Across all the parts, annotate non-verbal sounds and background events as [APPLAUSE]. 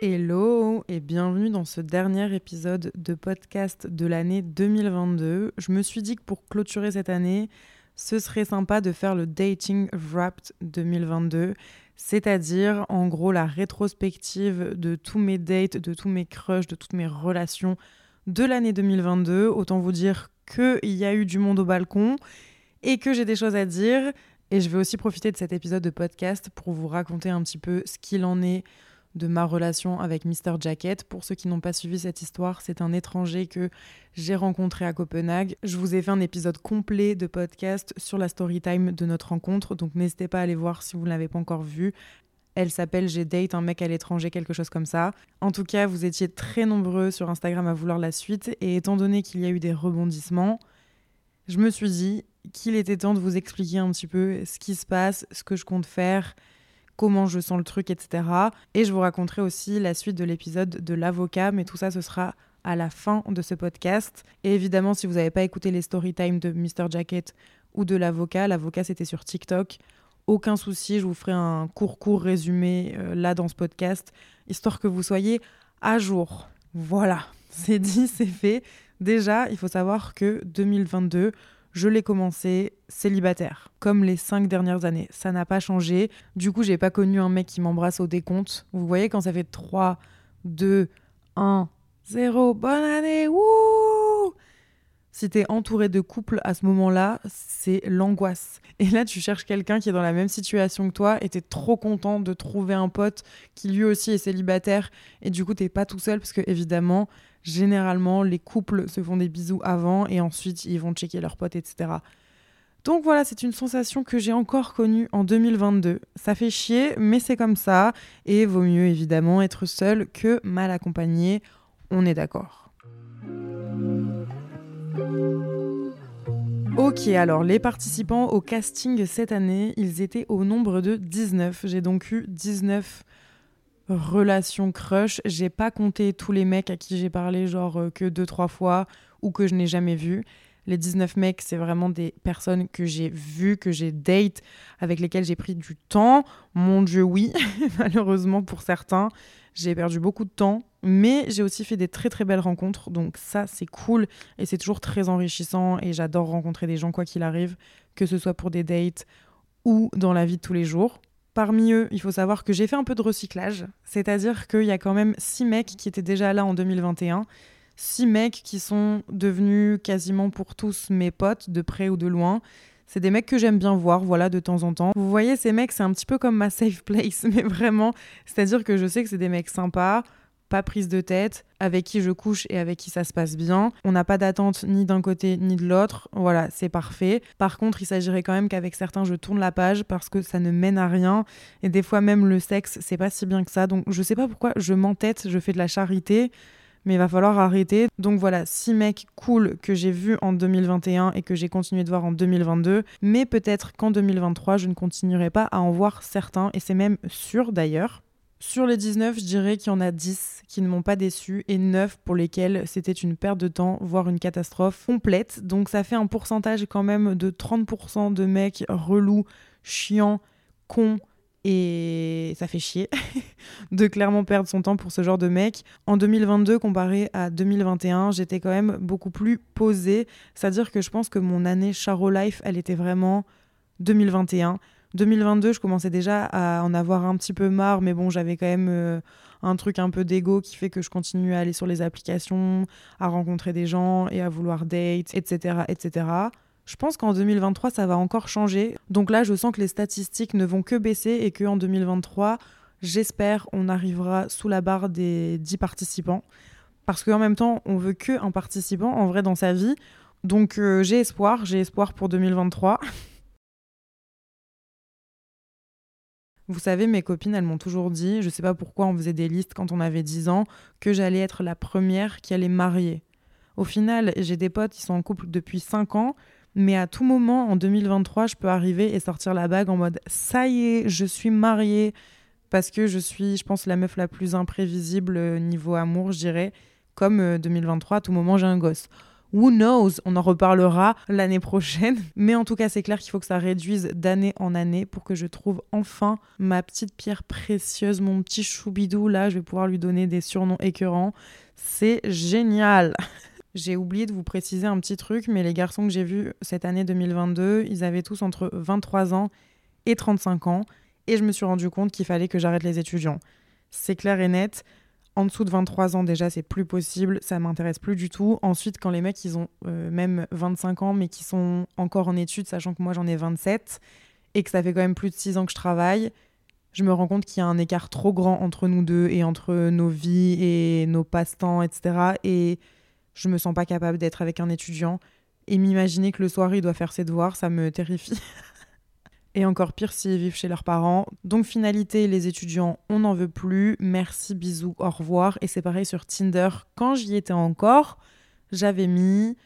Hello et bienvenue dans ce dernier épisode de podcast de l'année 2022. Je me suis dit que pour clôturer cette année, ce serait sympa de faire le Dating Wrapped 2022, c'est-à-dire en gros la rétrospective de tous mes dates, de tous mes crushs, de toutes mes relations de l'année 2022. Autant vous dire qu'il y a eu du monde au balcon et que j'ai des choses à dire. Et je vais aussi profiter de cet épisode de podcast pour vous raconter un petit peu ce qu'il en est de ma relation avec Mr. Jacket. Pour ceux qui n'ont pas suivi cette histoire, c'est un étranger que j'ai rencontré à Copenhague. Je vous ai fait un épisode complet de podcast sur la story time de notre rencontre, donc n'hésitez pas à aller voir si vous ne l'avez pas encore vu. Elle s'appelle J'ai date un mec à l'étranger, quelque chose comme ça. En tout cas, vous étiez très nombreux sur Instagram à vouloir la suite, et étant donné qu'il y a eu des rebondissements, je me suis dit qu'il était temps de vous expliquer un petit peu ce qui se passe, ce que je compte faire, comment je sens le truc, etc. Et je vous raconterai aussi la suite de l'épisode de l'avocat, mais tout ça, ce sera à la fin de ce podcast. Et évidemment, si vous n'avez pas écouté les story time de Mr. Jacket ou de l'avocat, l'avocat c'était sur TikTok. Aucun souci, je vous ferai un court court résumé euh, là dans ce podcast, histoire que vous soyez à jour. Voilà, [LAUGHS] c'est dit, c'est fait. Déjà, il faut savoir que 2022, je l'ai commencé célibataire, comme les cinq dernières années. Ça n'a pas changé. Du coup, j'ai pas connu un mec qui m'embrasse au décompte. Vous voyez, quand ça fait 3, 2, 1, 0, bonne année, wouh Si t'es entouré de couples à ce moment-là, c'est l'angoisse. Et là, tu cherches quelqu'un qui est dans la même situation que toi et t'es trop content de trouver un pote qui lui aussi est célibataire. Et du coup, t'es pas tout seul parce que, évidemment, généralement, les couples se font des bisous avant et ensuite ils vont checker leurs potes, etc. Donc voilà, c'est une sensation que j'ai encore connue en 2022. Ça fait chier, mais c'est comme ça. Et vaut mieux évidemment être seul que mal accompagné. On est d'accord. Ok, alors les participants au casting cette année, ils étaient au nombre de 19. J'ai donc eu 19 relation crush. J'ai pas compté tous les mecs à qui j'ai parlé, genre euh, que deux, trois fois ou que je n'ai jamais vu. Les 19 mecs, c'est vraiment des personnes que j'ai vues, que j'ai date, avec lesquelles j'ai pris du temps. Mon Dieu, oui, [LAUGHS] malheureusement pour certains, j'ai perdu beaucoup de temps. Mais j'ai aussi fait des très très belles rencontres, donc ça c'est cool et c'est toujours très enrichissant et j'adore rencontrer des gens quoi qu'il arrive, que ce soit pour des dates ou dans la vie de tous les jours. Parmi eux, il faut savoir que j'ai fait un peu de recyclage, c'est-à-dire qu'il y a quand même six mecs qui étaient déjà là en 2021, six mecs qui sont devenus quasiment pour tous mes potes, de près ou de loin. C'est des mecs que j'aime bien voir, voilà, de temps en temps. Vous voyez, ces mecs, c'est un petit peu comme ma safe place, [LAUGHS] mais vraiment, c'est-à-dire que je sais que c'est des mecs sympas, pas prise de tête, avec qui je couche et avec qui ça se passe bien. On n'a pas d'attente ni d'un côté ni de l'autre. Voilà, c'est parfait. Par contre, il s'agirait quand même qu'avec certains, je tourne la page parce que ça ne mène à rien. Et des fois, même le sexe, c'est pas si bien que ça. Donc, je sais pas pourquoi je m'entête, je fais de la charité. Mais il va falloir arrêter. Donc voilà, six mecs cool que j'ai vus en 2021 et que j'ai continué de voir en 2022. Mais peut-être qu'en 2023, je ne continuerai pas à en voir certains. Et c'est même sûr d'ailleurs. Sur les 19, je dirais qu'il y en a 10 qui ne m'ont pas déçu et 9 pour lesquels c'était une perte de temps, voire une catastrophe complète. Donc ça fait un pourcentage quand même de 30% de mecs relous, chiants, cons et ça fait chier [LAUGHS] de clairement perdre son temps pour ce genre de mec. En 2022, comparé à 2021, j'étais quand même beaucoup plus posée. C'est-à-dire que je pense que mon année Charo Life, elle était vraiment 2021. 2022, je commençais déjà à en avoir un petit peu marre, mais bon, j'avais quand même euh, un truc un peu d'ego qui fait que je continue à aller sur les applications, à rencontrer des gens et à vouloir date, etc., etc. Je pense qu'en 2023, ça va encore changer. Donc là, je sens que les statistiques ne vont que baisser et qu'en 2023, j'espère, on arrivera sous la barre des 10 participants. Parce qu'en même temps, on veut que un participant en vrai dans sa vie. Donc euh, j'ai espoir, j'ai espoir pour 2023. [LAUGHS] Vous savez, mes copines, elles m'ont toujours dit, je sais pas pourquoi on faisait des listes quand on avait 10 ans, que j'allais être la première qui allait marier. Au final, j'ai des potes qui sont en couple depuis 5 ans, mais à tout moment, en 2023, je peux arriver et sortir la bague en mode ça y est, je suis mariée. Parce que je suis, je pense, la meuf la plus imprévisible euh, niveau amour, je dirais. Comme 2023, euh, à tout moment, j'ai un gosse. Who knows? On en reparlera l'année prochaine. [LAUGHS] Mais en tout cas, c'est clair qu'il faut que ça réduise d'année en année pour que je trouve enfin ma petite pierre précieuse, mon petit choubidou. Là, je vais pouvoir lui donner des surnoms écœurants. C'est génial [LAUGHS] J'ai oublié de vous préciser un petit truc, mais les garçons que j'ai vus cette année 2022, ils avaient tous entre 23 ans et 35 ans. Et je me suis rendu compte qu'il fallait que j'arrête les étudiants. C'est clair et net. En dessous de 23 ans, déjà, c'est plus possible. Ça m'intéresse plus du tout. Ensuite, quand les mecs, ils ont euh, même 25 ans, mais qui sont encore en études, sachant que moi, j'en ai 27, et que ça fait quand même plus de 6 ans que je travaille, je me rends compte qu'il y a un écart trop grand entre nous deux et entre nos vies et nos passe-temps, etc. Et je me sens pas capable d'être avec un étudiant et m'imaginer que le soir il doit faire ses devoirs, ça me terrifie. [LAUGHS] et encore pire s'ils vivent chez leurs parents. Donc finalité, les étudiants, on n'en veut plus. Merci, bisous, au revoir. Et c'est pareil sur Tinder. Quand j'y étais encore, j'avais mis,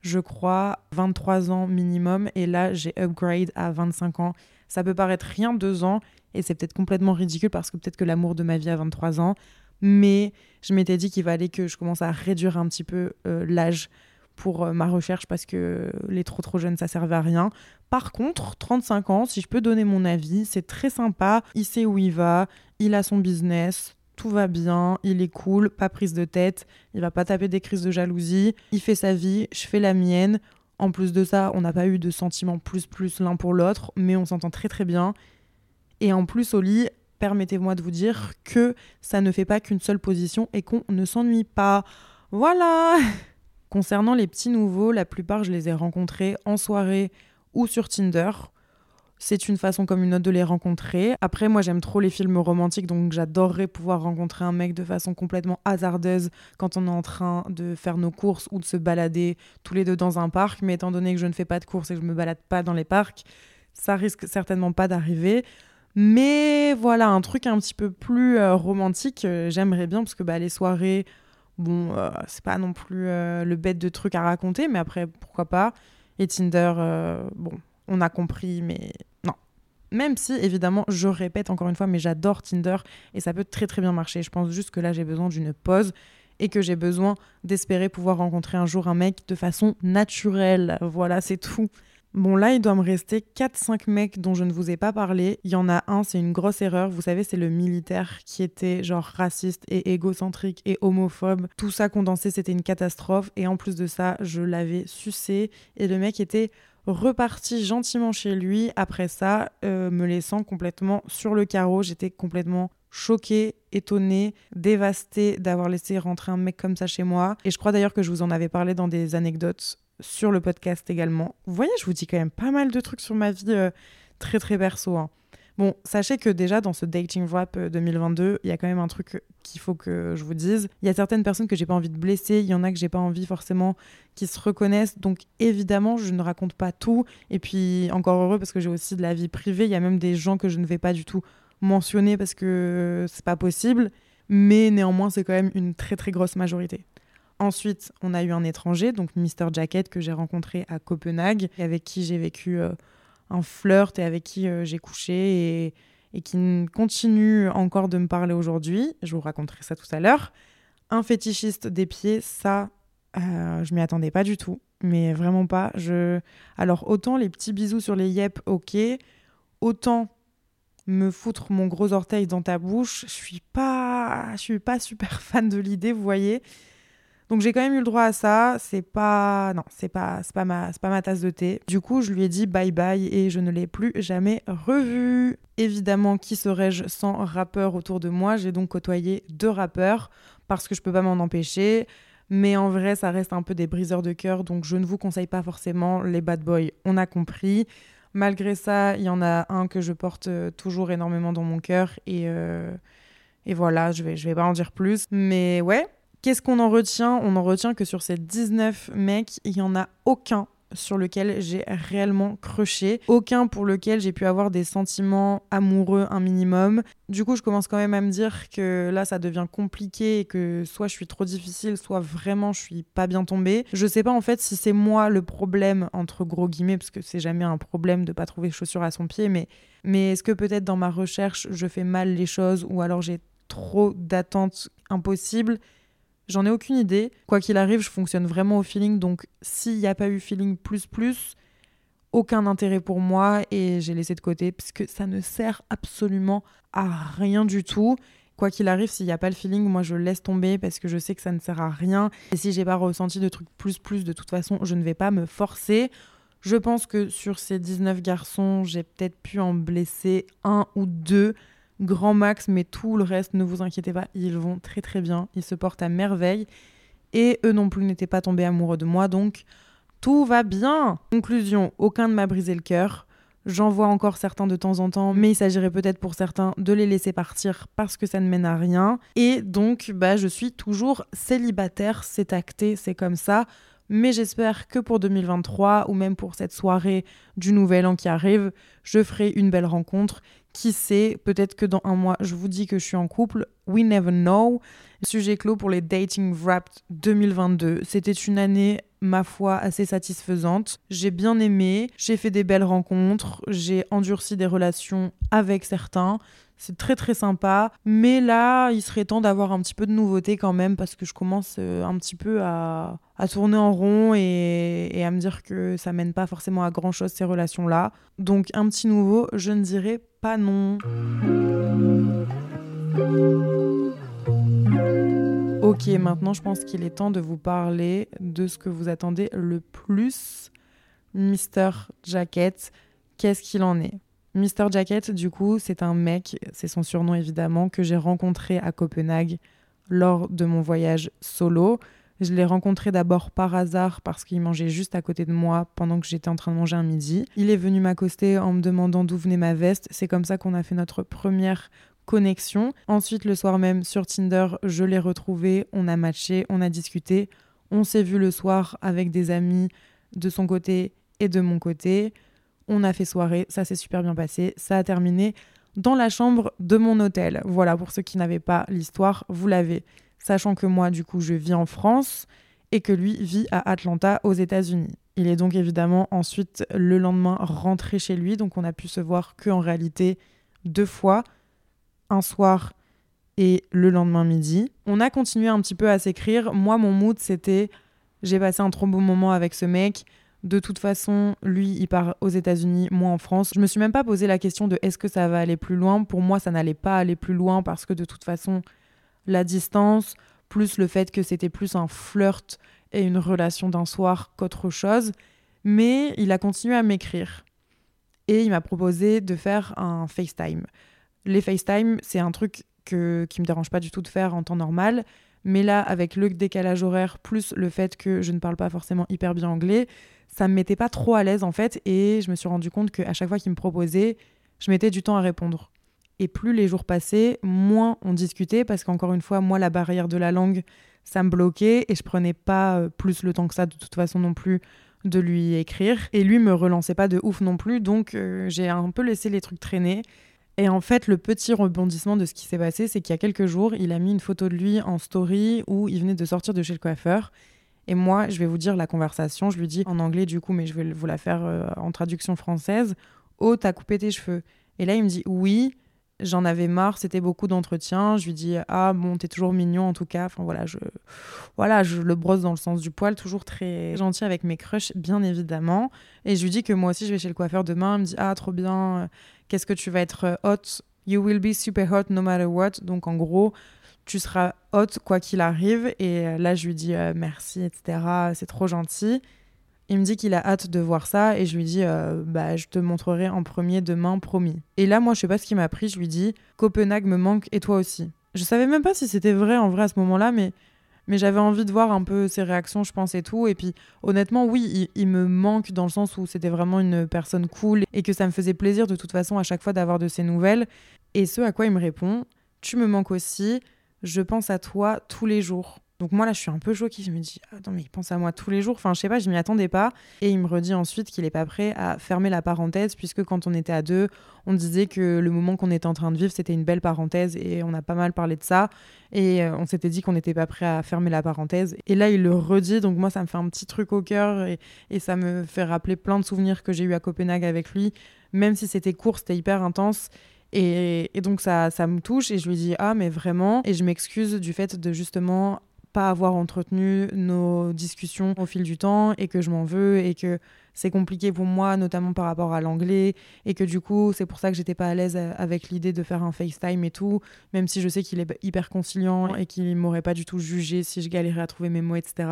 je crois, 23 ans minimum. Et là, j'ai upgrade à 25 ans. Ça peut paraître rien deux ans. Et c'est peut-être complètement ridicule parce que peut-être que l'amour de ma vie a 23 ans mais je m'étais dit qu'il fallait que je commence à réduire un petit peu euh, l'âge pour euh, ma recherche parce que les trop trop jeunes ça servait à rien. Par contre, 35 ans, si je peux donner mon avis, c'est très sympa, il sait où il va, il a son business, tout va bien, il est cool, pas prise de tête, il va pas taper des crises de jalousie, il fait sa vie, je fais la mienne. En plus de ça, on n'a pas eu de sentiments plus plus l'un pour l'autre, mais on s'entend très très bien. Et en plus au lit, permettez-moi de vous dire que ça ne fait pas qu'une seule position et qu'on ne s'ennuie pas. Voilà [LAUGHS] Concernant les petits nouveaux, la plupart je les ai rencontrés en soirée ou sur Tinder. C'est une façon comme une autre de les rencontrer. Après, moi j'aime trop les films romantiques, donc j'adorerais pouvoir rencontrer un mec de façon complètement hasardeuse quand on est en train de faire nos courses ou de se balader tous les deux dans un parc. Mais étant donné que je ne fais pas de courses et que je me balade pas dans les parcs, ça risque certainement pas d'arriver. Mais voilà, un truc un petit peu plus euh, romantique, euh, j'aimerais bien, parce que bah, les soirées, bon, euh, c'est pas non plus le bête de trucs à raconter, mais après, pourquoi pas. Et Tinder, bon, on a compris, mais non. Même si, évidemment, je répète encore une fois, mais j'adore Tinder et ça peut très très bien marcher. Je pense juste que là, j'ai besoin d'une pause et que j'ai besoin d'espérer pouvoir rencontrer un jour un mec de façon naturelle. Voilà, c'est tout. Bon, là, il doit me rester 4-5 mecs dont je ne vous ai pas parlé. Il y en a un, c'est une grosse erreur. Vous savez, c'est le militaire qui était genre raciste et égocentrique et homophobe. Tout ça condensé, c'était une catastrophe. Et en plus de ça, je l'avais sucé. Et le mec était reparti gentiment chez lui après ça, euh, me laissant complètement sur le carreau. J'étais complètement choquée, étonnée, dévastée d'avoir laissé rentrer un mec comme ça chez moi. Et je crois d'ailleurs que je vous en avais parlé dans des anecdotes sur le podcast également. Vous voyez, je vous dis quand même pas mal de trucs sur ma vie euh, très très perso. Hein. Bon, sachez que déjà dans ce dating wrap 2022, euh, il y a quand même un truc qu'il faut que je vous dise. Il y a certaines personnes que j'ai pas envie de blesser, il y en a que j'ai pas envie forcément qui se reconnaissent. Donc évidemment, je ne raconte pas tout. Et puis encore heureux parce que j'ai aussi de la vie privée. Il y a même des gens que je ne vais pas du tout mentionner parce que c'est pas possible. Mais néanmoins, c'est quand même une très très grosse majorité. Ensuite, on a eu un étranger, donc Mr. Jacket, que j'ai rencontré à Copenhague, avec qui j'ai vécu euh, un flirt et avec qui euh, j'ai couché et, qui continue encore de me parler aujourd'hui. Je vous raconterai ça tout à l'heure. Un fétichiste des pieds, ça, euh, je m'y attendais pas du tout, mais vraiment pas. Alors, autant les petits bisous sur les yep, ok, autant me foutre mon gros orteil dans ta bouche, je suis pas, je suis pas super [LAUGHS] fan de l'idée, vous voyez. Donc j'ai quand même eu le droit à ça. C'est pas non, c'est pas c'est pas ma c'est pas ma tasse de thé. Du coup, je lui ai dit bye bye et je ne l'ai plus jamais revu. Évidemment, qui serais-je sans rappeur autour de moi? J'ai donc côtoyé deux rappeurs parce que je peux pas m'en empêcher. Mais en vrai, ça reste un peu des briseurs de cœur, donc je ne vous conseille pas forcément les bad boys. On a compris. Malgré ça, il y en a un que je porte euh, toujours énormément dans mon cœur et euh, et voilà, je vais je vais pas en dire plus. Mais ouais, Qu'est-ce qu'on en retient? On en retient que sur ces 19 mecs, il n'y en a aucun, sur lequel j'ai réellement crushé, aucun pour lequel j'ai pu avoir des sentiments amoureux un minimum. Du coup, je commence quand même à me dire que là, ça devient compliqué et que soit je suis trop difficile, soit vraiment je suis pas bien tombée. Je sais pas en fait si c'est moi le problème, entre gros guillemets, parce que c'est jamais un problème de pas trouver chaussures à son pied, mais, mais est-ce que peut-être dans ma recherche, je fais mal les choses ou alors j'ai trop d'attentes impossibles? J'en ai aucune idée. Quoi qu'il arrive, je fonctionne vraiment au feeling. Donc, s'il n'y a pas eu feeling plus plus, aucun intérêt pour moi et j'ai laissé de côté parce que ça ne sert absolument à rien du tout. Quoi qu'il arrive, s'il n'y a pas le feeling, moi je laisse tomber parce que je sais que ça ne sert à rien. Et si j'ai pas ressenti de trucs plus plus, de toute façon, je ne vais pas me forcer. Je pense que sur ces 19 garçons, j'ai peut-être pu en blesser un ou deux grand max, mais tout le reste, ne vous inquiétez pas, ils vont très très bien, ils se portent à merveille. Et eux non plus n'étaient pas tombés amoureux de moi, donc tout va bien. Conclusion, aucun ne m'a brisé le cœur. J'en vois encore certains de temps en temps, mais il s'agirait peut-être pour certains de les laisser partir parce que ça ne mène à rien. Et donc, bah, je suis toujours célibataire, c'est acté, c'est comme ça. Mais j'espère que pour 2023 ou même pour cette soirée du Nouvel An qui arrive, je ferai une belle rencontre qui sait, peut-être que dans un mois, je vous dis que je suis en couple. We never know. Sujet clos pour les Dating Wrapped 2022. C'était une année, ma foi, assez satisfaisante. J'ai bien aimé, j'ai fait des belles rencontres, j'ai endurci des relations avec certains. C'est très très sympa. Mais là, il serait temps d'avoir un petit peu de nouveauté quand même parce que je commence euh, un petit peu à, tourner en rond et, à me dire que ça mène pas forcément à grand chose ces relations-là. Donc un petit nouveau, je ne dirais pas non. Ok, maintenant je pense qu'il est temps de vous parler de ce que vous attendez le plus. Mister Jacket, qu'est-ce qu'il en est? Mr. Jacket, du coup, c'est un mec, c'est son surnom évidemment, que j'ai rencontré à Copenhague lors de mon voyage solo. Je l'ai rencontré d'abord par hasard parce qu'il mangeait juste à côté de moi pendant que j'étais en train de manger un midi. Il est venu m'accoster en me demandant d'où venait ma veste. C'est comme ça qu'on a fait notre première connexion. Ensuite, le soir même, sur Tinder, je l'ai retrouvé, on a matché, on a discuté. On s'est vu le soir avec des amis de son côté et de mon côté. On a fait soirée, ça s'est super bien passé. Ça a terminé dans la chambre de mon hôtel. Voilà, pour ceux qui n'avaient pas l'histoire, vous l'avez. Sachant que moi, du coup, je vis en France et que lui vit à Atlanta, aux États-Unis. Il est donc évidemment ensuite le lendemain rentré chez lui, donc on a pu se voir que en réalité deux fois, un soir et le lendemain midi. On a continué un petit peu à s'écrire. Moi, mon mood, c'était j'ai passé un trop beau moment avec ce mec. De toute façon, lui, il part aux États-Unis, moi en France. Je me suis même pas posé la question de est-ce que ça va aller plus loin. Pour moi, ça n'allait pas aller plus loin parce que de toute façon, la distance, plus le fait que c'était plus un flirt et une relation d'un soir qu'autre chose. Mais il a continué à m'écrire. Et il m'a proposé de faire un FaceTime. Les FaceTime, c'est un truc que, qui me dérange pas du tout de faire en temps normal. Mais là, avec le décalage horaire, plus le fait que je ne parle pas forcément hyper bien anglais, ça me mettait pas trop à l'aise en fait et je me suis rendu compte qu'à chaque fois qu'il me proposait, je mettais du temps à répondre. Et plus les jours passaient, moins on discutait parce qu'encore une fois, moi, la barrière de la langue, ça me bloquait et je prenais pas euh, plus le temps que ça de toute façon non plus de lui écrire. Et lui me relançait pas de ouf non plus, donc euh, j'ai un peu laissé les trucs traîner. Et en fait, le petit rebondissement de ce qui s'est passé, c'est qu'il y a quelques jours, il a mis une photo de lui en story où il venait de sortir de chez le coiffeur et moi, je vais vous dire la conversation. Je lui dis en anglais du coup, mais je vais vous la faire euh, en traduction française. Oh, t'as coupé tes cheveux. Et là, il me dit oui. J'en avais marre, c'était beaucoup d'entretiens. Je lui dis ah bon, t'es toujours mignon en tout cas. Enfin voilà, je voilà, je le brosse dans le sens du poil, toujours très gentil avec mes crushs, bien évidemment. Et je lui dis que moi aussi je vais chez le coiffeur demain. Il me dit ah trop bien. Qu'est-ce que tu vas être euh, hot? You will be super hot no matter what. Donc en gros, tu seras haute quoi qu'il arrive. Et euh, là, je lui dis euh, merci, etc. C'est trop gentil. Il me dit qu'il a hâte de voir ça et je lui dis euh, bah je te montrerai en premier demain promis. Et là moi je sais pas ce qui m'a pris, je lui dis Copenhague me manque et toi aussi. Je savais même pas si c'était vrai en vrai à ce moment-là mais mais j'avais envie de voir un peu ses réactions je pense et tout et puis honnêtement oui, il me manque dans le sens où c'était vraiment une personne cool et que ça me faisait plaisir de toute façon à chaque fois d'avoir de ses nouvelles et ce à quoi il me répond tu me manques aussi je pense à toi tous les jours. Donc moi là, je suis un peu choquée. Je me dis, attends, mais il pense à moi tous les jours. Enfin, je sais pas, je m'y attendais pas. Et il me redit ensuite qu'il est pas prêt à fermer la parenthèse, puisque quand on était à deux, on disait que le moment qu'on était en train de vivre, c'était une belle parenthèse. Et on a pas mal parlé de ça. Et euh, on s'était dit qu'on n'était pas prêt à fermer la parenthèse. Et là, il le redit. Donc moi, ça me fait un petit truc au cœur. Et, et ça me fait rappeler plein de souvenirs que j'ai eu à Copenhague avec lui. Même si c'était court, c'était hyper intense. Et, et, donc ça, ça me touche et je lui dis ah mais vraiment et je m'excuse du fait de justement pas avoir entretenu nos discussions au fil du temps et que je m'en veux et que c'est compliqué pour moi, notamment par rapport à l'anglais, et que du coup, c'est pour ça que j'étais pas à l'aise avec l'idée de faire un FaceTime et tout, même si je sais qu'il est hyper conciliant et qu'il m'aurait pas du tout jugé si je galérais à trouver mes mots, etc.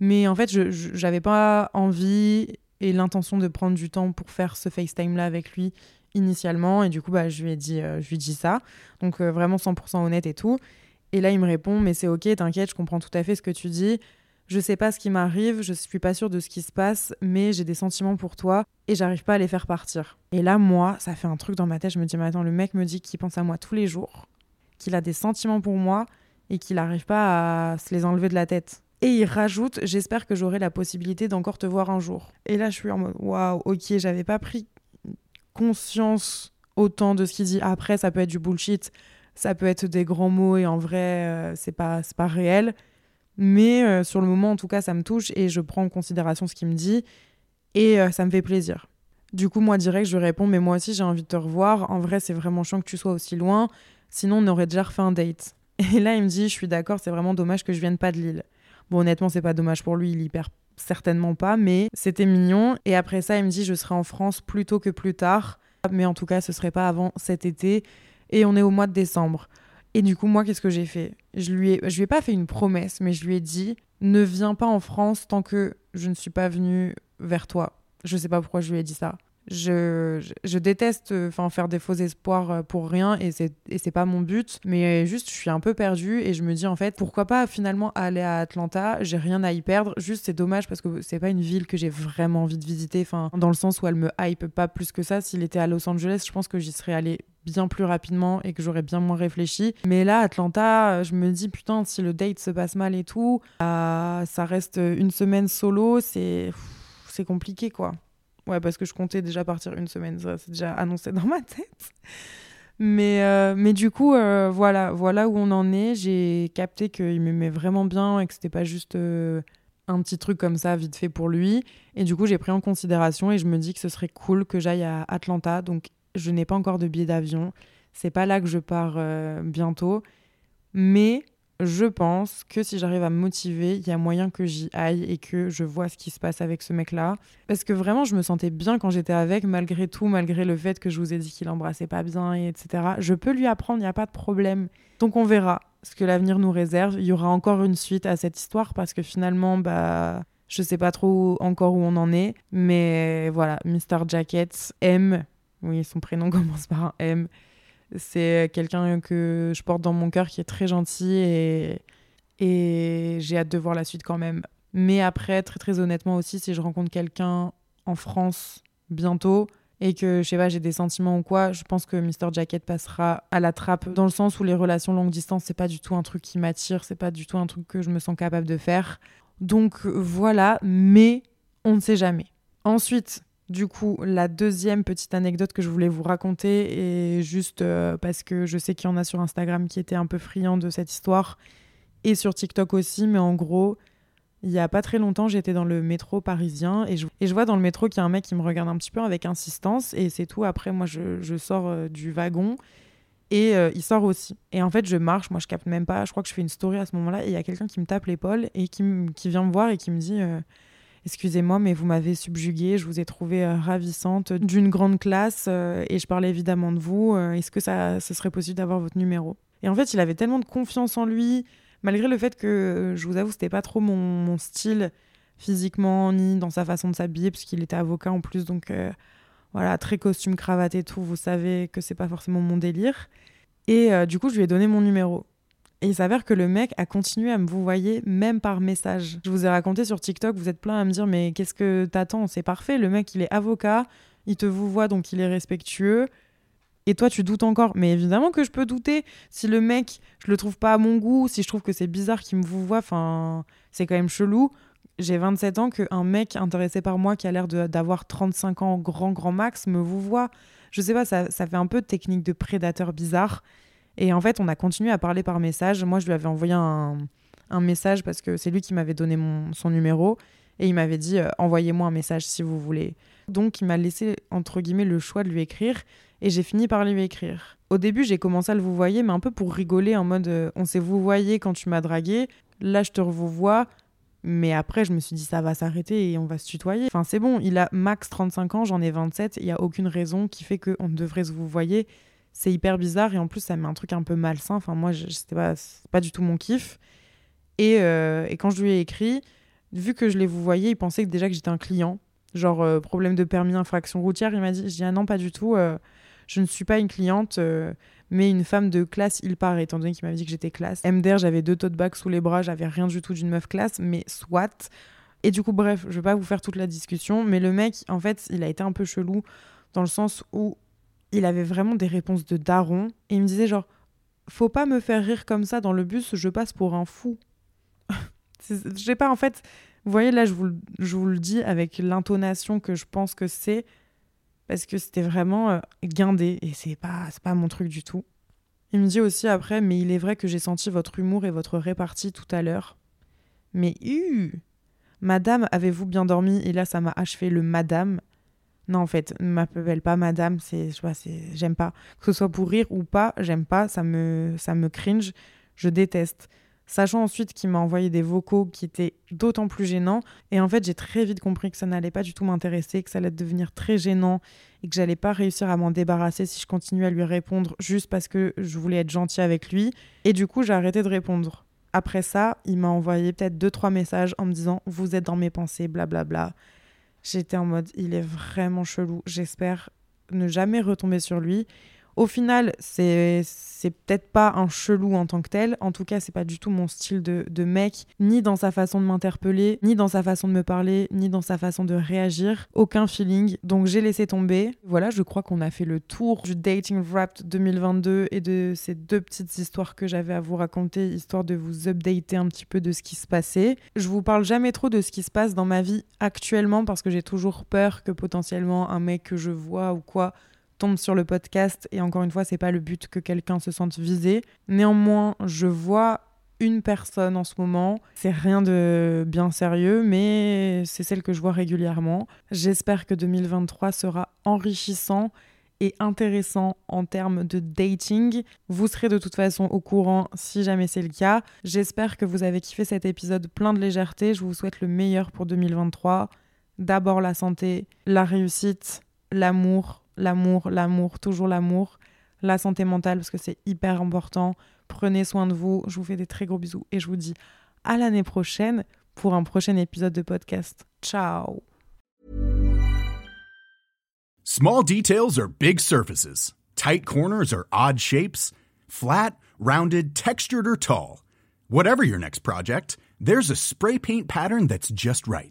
Mais en fait, je j'avais pas envie et l'intention de prendre du temps pour faire ce FaceTime là avec lui initialement, et du coup, bah, je lui ai dit, euh, je lui dit ça. Donc, euh, vraiment 100% honnête et tout. Et là, il me répond, mais c'est ok, t'inquiète, je comprends tout à fait ce que tu dis. Je sais pas ce qui m'arrive, je suis pas sûre de ce qui se passe, mais j'ai des sentiments pour toi et j'arrive pas à les faire partir. Et là, moi, ça fait un truc dans ma tête. Je me dis, mais attends, le mec me dit qu'il pense à moi tous les jours, qu'il a des sentiments pour moi et qu'il n'arrive pas à se les enlever de la tête. Et il rajoute, j'espère que j'aurai la possibilité d'encore te voir un jour. Et là, je suis en mode, waouh, ok, j'avais pas pris conscience autant de ce qu'il dit. Après, ça peut être du bullshit ça peut être des grands mots et en vrai, euh, c'est pas, pas réel. Mais euh, sur le moment, en tout cas, ça me touche et je prends en considération ce qu'il me dit et euh, ça me fait plaisir. Du coup, moi, direct, je réponds, mais moi aussi, j'ai envie de te revoir. En vrai, c'est vraiment chiant que tu sois aussi loin. Sinon, on aurait déjà refait un date. [LAUGHS] Et là, il me dit, je suis d'accord, c'est vraiment dommage que je vienne pas de Lille. Bon, honnêtement, c'est pas dommage pour lui, il y perd certainement pas, mais c'était mignon. Et après ça, il me dit, je serai en France plus tôt que plus tard. Mais en tout cas, ce serait pas avant cet été et on est au mois de décembre. Et du coup, moi, qu'est-ce que j'ai fait? Je lui ai, je lui ai pas fait une promesse, mais je lui ai dit ne viens pas en France tant que je ne suis pas venue vers toi. Je sais pas pourquoi je lui ai dit ça je, je, déteste enfin faire des faux espoirs euh, pour rien et c'est c'est pas mon but. Mais juste je suis un peu perdue et je me dis en fait pourquoi pas finalement aller à Atlanta? J'ai rien à y perdre. Juste c'est dommage parce que c'est pas une ville que j'ai vraiment envie de visiter. Enfin dans le sens où elle me hype pas plus que ça. S'il était à Los Angeles je pense que j'y serais allée bien plus rapidement et que j'aurais bien moins réfléchi. Mais là, Atlanta, je me dis, putain, si le date se passe mal et tout, euh, ça reste une semaine solo, c'est compliqué, quoi. Ouais, parce que je comptais déjà partir une semaine, ça c'est déjà annoncé dans ma tête. Mais, euh, du coup, euh, voilà, voilà où on en est. J'ai capté qu'il m'aimait vraiment bien et que c'était pas juste euh, un petit truc comme ça, vite fait pour lui. Et du coup, j'ai pris en considération et je me dis que ce serait cool que j'aille à Atlanta. Donc, je n'ai pas encore de billet d'avion. C'est pas là que je pars bientôt. Mais je pense que si j'arrive à me motiver, il y a moyen que j'y aille et que je vois ce qui se passe avec ce mec-là. Parce que vraiment, je me sentais bien quand j'étais avec, malgré tout, malgré le fait que je vous ai dit qu'il embrassait pas bien, et etc. Je peux lui apprendre, il n'y a pas de problème. Donc on verra ce que l'avenir nous réserve. Il y aura encore une suite à cette histoire parce que finalement, bah, je sais pas trop encore où on en est. Mais voilà, Mr. Jacket, M, oui, son prénom [LAUGHS] commence par un M c'est quelqu'un que je porte dans mon cœur qui est très gentil et, et j'ai hâte de voir la suite quand même. Mais après, très très honnêtement aussi, si je rencontre quelqu'un en France bientôt et que je sais pas, j'ai des sentiments ou quoi, je pense que Mr. Jacket passera à la trappe dans le sens où les relations longue distance, c'est pas du tout un truc qui m'attire, c'est pas du tout un truc que je me sens capable de faire. Donc voilà, mais on ne sait jamais. Ensuite, du coup, la deuxième petite anecdote que je voulais vous raconter, et juste euh, parce que je sais qu'il y en a sur Instagram qui étaient un peu friands de cette histoire, et sur TikTok aussi, mais en gros, il y a pas très longtemps, j'étais dans le métro parisien, et je, vois dans le métro qu'il y a un mec qui me regarde un petit peu avec insistance, et c'est tout. Après, moi, je, sors euh, du wagon, et euh, il sort aussi. Et en fait, je marche, moi, je capte même pas, je crois que je fais une story à ce moment-là, et il y a quelqu'un qui me tape l'épaule, et qui vient me voir, et qui me dit Excusez-moi, mais vous m'avez subjuguée, je vous ai trouvée euh, ravissante, d'une grande classe, euh, et je parlais évidemment de vous. Euh, est-ce que ça, ce serait possible d'avoir votre numéro? Et en fait, il avait tellement de confiance en lui, malgré le fait que, je vous avoue, c'était pas trop mon, style physiquement, ni dans sa façon de s'habiller, puisqu'il était avocat en plus, donc voilà, très costume, cravate et tout, vous savez que c'est pas forcément mon délire. Et du coup, je lui ai donné mon numéro. Et il s'avère que le mec a continué à me vous voyez même par message. Je vous ai raconté sur TikTok, vous êtes plein à me dire mais qu'est-ce que t'attends? C'est parfait, le mec il est avocat, il te vous voit donc il est respectueux. Et toi, tu doutes encore. Mais évidemment que je peux douter. Si le mec, je le trouve pas à mon goût, si je trouve que c'est bizarre qu'il me vous voit, enfin, c'est quand même chelou. J'ai 27 ans, qu'un mec intéressé par moi qui a l'air d'avoir 35 ans grand, grand max me vous voit. Je sais pas, ça, ça fait un peu de technique de prédateur bizarre. Et en fait, on a continué à parler par message. Moi, je lui avais envoyé un, message parce que c'est lui qui m'avait donné mon, son numéro. Et il m'avait dit euh, envoyez-moi un message si vous voulez. Donc, il m'a laissé, entre guillemets, le choix de lui écrire et j'ai fini par lui écrire. Au début, j'ai commencé à le vous voyer, mais un peu pour rigoler, en mode euh, on s'est vous voyé quand tu m'as dragué, là je te revois. vois. Mais après, je me suis dit ça va s'arrêter et on va se tutoyer. Enfin, c'est bon, il a max 35 ans, j'en ai 27, il n'y a aucune raison qui fait qu'on devrait se vous voyer. C'est hyper bizarre et en plus, ça met un truc un peu malsain. Enfin, moi, c'était pas, pas du tout mon kiff. Et, euh, et, quand je lui ai écrit, vu que je l'ai vous voyé, il pensait que déjà que j'étais un client. Genre, euh, problème de permis, infraction routière. Il m'a dit, je dis, ah non, pas du tout je ne suis pas une cliente, euh, mais une femme de classe, il paraît, étant donné qu'il m'avait dit que j'étais classe. MDR, j'avais deux tote bags sous les bras, j'avais rien du tout d'une meuf classe, mais soit. Et du coup, bref, je vais pas vous faire toute la discussion, mais le mec, en fait, il a été un peu chelou dans le sens où il avait vraiment des réponses de daron et il me disait genre, faut pas me faire rire comme ça dans le bus, je passe pour un fou. [LAUGHS] Je sais pas, en fait, vous voyez, là, je vous, je vous le dis avec l'intonation que je pense que c'est parce que c'était vraiment euh, guindé et c'est pas, pas mon truc du tout. Il me dit aussi après, mais il est vrai que j'ai senti votre humour et votre répartie tout à l'heure. Mais hu Madame, avez-vous bien dormi? Et là, ça m'a achevé le madame. Non, en fait, ne m'appelle pas madame, c'est, je c'est, j'aime pas. Que ce soit pour rire ou pas, j'aime pas, ça me, ça me cringe, je déteste. Sachant ensuite qu'il m'a envoyé des vocaux qui étaient d'autant plus gênants. Et en fait, j'ai très vite compris que ça n'allait pas du tout m'intéresser, que ça allait devenir très gênant et que j'allais pas réussir à m'en débarrasser si je continuais à lui répondre juste parce que je voulais être gentil avec lui. Et du coup, j'ai arrêté de répondre. Après ça, il m'a envoyé peut-être deux, trois messages en me disant Vous êtes dans mes pensées, blablabla. J'étais en mode Il est vraiment chelou. J'espère ne jamais retomber sur lui. Au final, c'est peut-être pas un chelou en tant que tel. En tout cas, c'est pas du tout mon style de, mec, ni dans sa façon de m'interpeller, ni dans sa façon de me parler, ni dans sa façon de réagir. Aucun feeling. Donc j'ai laissé tomber. Voilà, je crois qu'on a fait le tour du Dating Wrapped 2022 et de ces deux petites histoires que j'avais à vous raconter, histoire de vous updater un petit peu de ce qui se passait. Je vous parle jamais trop de ce qui se passe dans ma vie actuellement parce que j'ai toujours peur que potentiellement un mec que je vois ou quoi tombe sur le podcast et encore une fois, c'est pas le but que quelqu'un se sente visé. Néanmoins, je vois une personne en ce moment. C'est rien de bien sérieux, mais c'est celle que je vois régulièrement. J'espère que 2023 sera enrichissant et intéressant en termes de dating. Vous serez de toute façon au courant si jamais c'est le cas. J'espère que vous avez kiffé cet épisode plein de légèreté. Je vous souhaite le meilleur pour 2023. D'abord la santé, la réussite, l'amour, l'amour, l'amour, toujours l'amour, la santé mentale parce que c'est hyper important. Prenez soin de vous. Je vous fais des très gros bisous et je vous dis à l'année prochaine pour un prochain épisode de podcast. Ciao. Small details are big surfaces. Tight corners are odd shapes. Flat, rounded, textured or tall. Whatever your next project, there's a spray paint pattern that's just right.